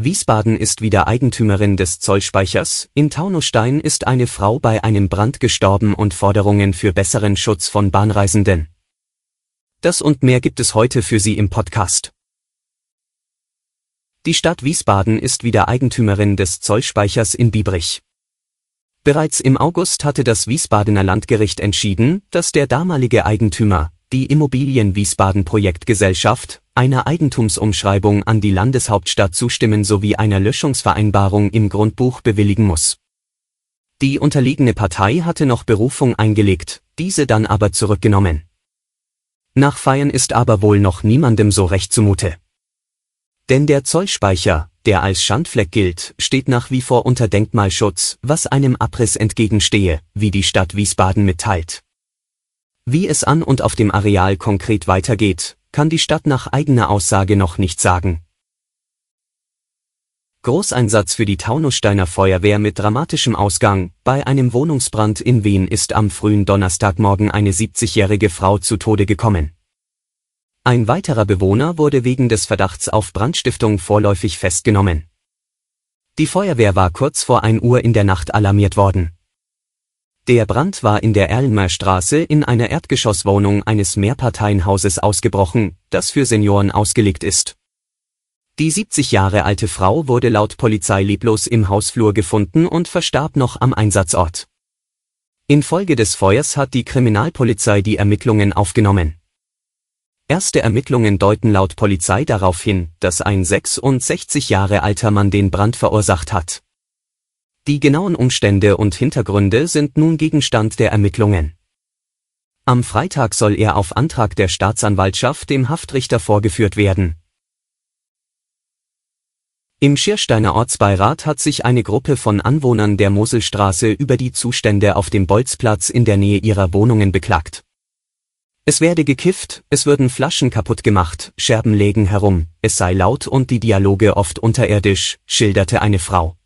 Wiesbaden ist wieder Eigentümerin des Zollspeichers, in Taunusstein ist eine Frau bei einem Brand gestorben und Forderungen für besseren Schutz von Bahnreisenden. Das und mehr gibt es heute für Sie im Podcast. Die Stadt Wiesbaden ist wieder Eigentümerin des Zollspeichers in Biebrich. Bereits im August hatte das Wiesbadener Landgericht entschieden, dass der damalige Eigentümer, die Immobilien Wiesbaden Projektgesellschaft, einer Eigentumsumschreibung an die Landeshauptstadt zustimmen sowie einer Löschungsvereinbarung im Grundbuch bewilligen muss. Die unterliegene Partei hatte noch Berufung eingelegt, diese dann aber zurückgenommen. Nach Feiern ist aber wohl noch niemandem so recht zumute. Denn der Zollspeicher, der als Schandfleck gilt, steht nach wie vor unter Denkmalschutz, was einem Abriss entgegenstehe, wie die Stadt Wiesbaden mitteilt. Wie es an und auf dem Areal konkret weitergeht, kann die Stadt nach eigener Aussage noch nicht sagen. Großeinsatz für die Taunussteiner Feuerwehr mit dramatischem Ausgang. Bei einem Wohnungsbrand in Wien ist am frühen Donnerstagmorgen eine 70-jährige Frau zu Tode gekommen. Ein weiterer Bewohner wurde wegen des Verdachts auf Brandstiftung vorläufig festgenommen. Die Feuerwehr war kurz vor 1 Uhr in der Nacht alarmiert worden. Der Brand war in der Erlenmerstraße in einer Erdgeschosswohnung eines Mehrparteienhauses ausgebrochen, das für Senioren ausgelegt ist. Die 70 Jahre alte Frau wurde laut Polizei leblos im Hausflur gefunden und verstarb noch am Einsatzort. Infolge des Feuers hat die Kriminalpolizei die Ermittlungen aufgenommen. Erste Ermittlungen deuten laut Polizei darauf hin, dass ein 66 Jahre alter Mann den Brand verursacht hat. Die genauen Umstände und Hintergründe sind nun Gegenstand der Ermittlungen. Am Freitag soll er auf Antrag der Staatsanwaltschaft dem Haftrichter vorgeführt werden. Im Schiersteiner Ortsbeirat hat sich eine Gruppe von Anwohnern der Moselstraße über die Zustände auf dem Bolzplatz in der Nähe ihrer Wohnungen beklagt. Es werde gekifft, es würden Flaschen kaputt gemacht, Scherben legen herum, es sei laut und die Dialoge oft unterirdisch, schilderte eine Frau.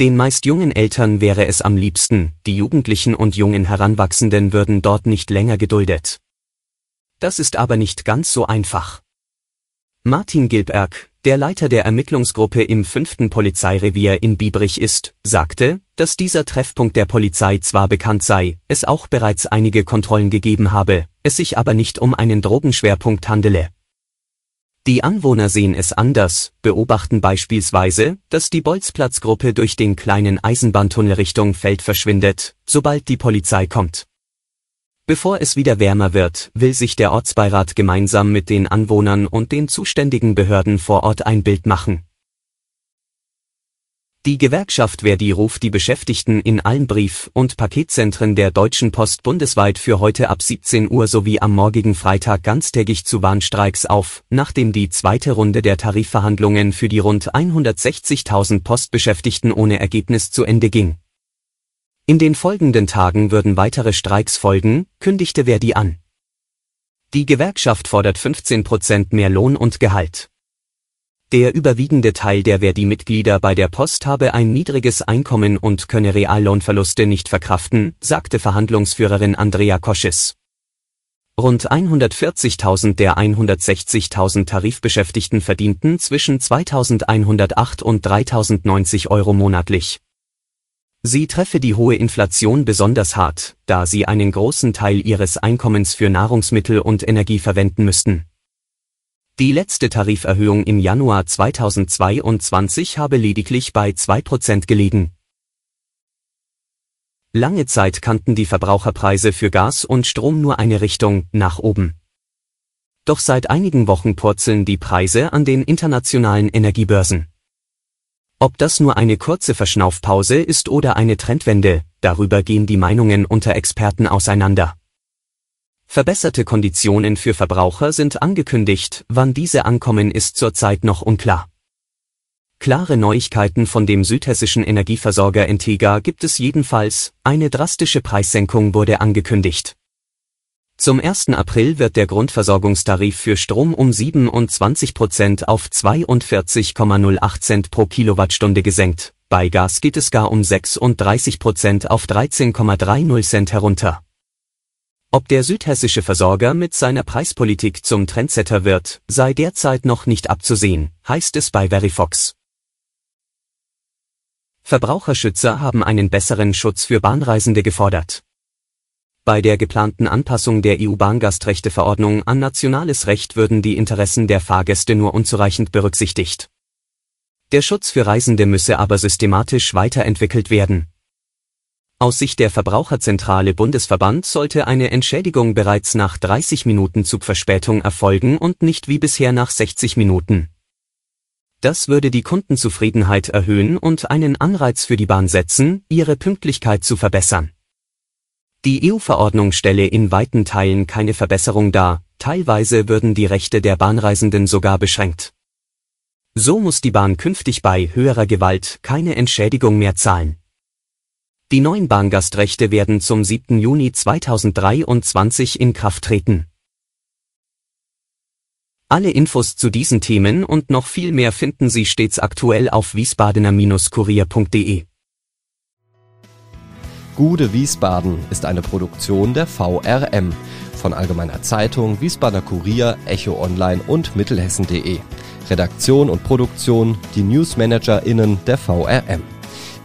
Den meist jungen Eltern wäre es am liebsten, die Jugendlichen und jungen Heranwachsenden würden dort nicht länger geduldet. Das ist aber nicht ganz so einfach. Martin Gilberg, der Leiter der Ermittlungsgruppe im fünften Polizeirevier in Biebrich ist, sagte, dass dieser Treffpunkt der Polizei zwar bekannt sei, es auch bereits einige Kontrollen gegeben habe, es sich aber nicht um einen Drogenschwerpunkt handele. Die Anwohner sehen es anders, beobachten beispielsweise, dass die Bolzplatzgruppe durch den kleinen Eisenbahntunnel Richtung Feld verschwindet, sobald die Polizei kommt. Bevor es wieder wärmer wird, will sich der Ortsbeirat gemeinsam mit den Anwohnern und den zuständigen Behörden vor Ort ein Bild machen. Die Gewerkschaft Verdi ruft die Beschäftigten in allen Brief- und Paketzentren der Deutschen Post bundesweit für heute ab 17 Uhr sowie am morgigen Freitag ganztägig zu Warnstreiks auf, nachdem die zweite Runde der Tarifverhandlungen für die rund 160.000 Postbeschäftigten ohne Ergebnis zu Ende ging. In den folgenden Tagen würden weitere Streiks folgen, kündigte Verdi an. Die Gewerkschaft fordert 15 Prozent mehr Lohn und Gehalt. Der überwiegende Teil der Verdi-Mitglieder bei der Post habe ein niedriges Einkommen und könne Reallohnverluste nicht verkraften, sagte Verhandlungsführerin Andrea Koschis. Rund 140.000 der 160.000 Tarifbeschäftigten verdienten zwischen 2.108 und 3.090 Euro monatlich. Sie treffe die hohe Inflation besonders hart, da sie einen großen Teil ihres Einkommens für Nahrungsmittel und Energie verwenden müssten. Die letzte Tariferhöhung im Januar 2022 habe lediglich bei 2% gelegen. Lange Zeit kannten die Verbraucherpreise für Gas und Strom nur eine Richtung, nach oben. Doch seit einigen Wochen purzeln die Preise an den internationalen Energiebörsen. Ob das nur eine kurze Verschnaufpause ist oder eine Trendwende, darüber gehen die Meinungen unter Experten auseinander. Verbesserte Konditionen für Verbraucher sind angekündigt, wann diese ankommen ist zurzeit noch unklar. Klare Neuigkeiten von dem südhessischen Energieversorger Entega gibt es jedenfalls, eine drastische Preissenkung wurde angekündigt. Zum 1. April wird der Grundversorgungstarif für Strom um 27 Prozent auf 42,08 Cent pro Kilowattstunde gesenkt, bei Gas geht es gar um 36 Prozent auf 13,30 Cent herunter. Ob der südhessische Versorger mit seiner Preispolitik zum Trendsetter wird, sei derzeit noch nicht abzusehen, heißt es bei Verifox. Verbraucherschützer haben einen besseren Schutz für Bahnreisende gefordert. Bei der geplanten Anpassung der EU-Bahngastrechteverordnung an nationales Recht würden die Interessen der Fahrgäste nur unzureichend berücksichtigt. Der Schutz für Reisende müsse aber systematisch weiterentwickelt werden. Aus Sicht der Verbraucherzentrale Bundesverband sollte eine Entschädigung bereits nach 30 Minuten Zugverspätung erfolgen und nicht wie bisher nach 60 Minuten. Das würde die Kundenzufriedenheit erhöhen und einen Anreiz für die Bahn setzen, ihre Pünktlichkeit zu verbessern. Die EU-Verordnung stelle in weiten Teilen keine Verbesserung dar, teilweise würden die Rechte der Bahnreisenden sogar beschränkt. So muss die Bahn künftig bei höherer Gewalt keine Entschädigung mehr zahlen. Die neuen Bahngastrechte werden zum 7. Juni 2023 in Kraft treten. Alle Infos zu diesen Themen und noch viel mehr finden Sie stets aktuell auf wiesbadener-kurier.de. Gude Wiesbaden ist eine Produktion der VRM von Allgemeiner Zeitung, Wiesbadener Kurier, Echo Online und Mittelhessen.de. Redaktion und Produktion die NewsmanagerInnen der VRM.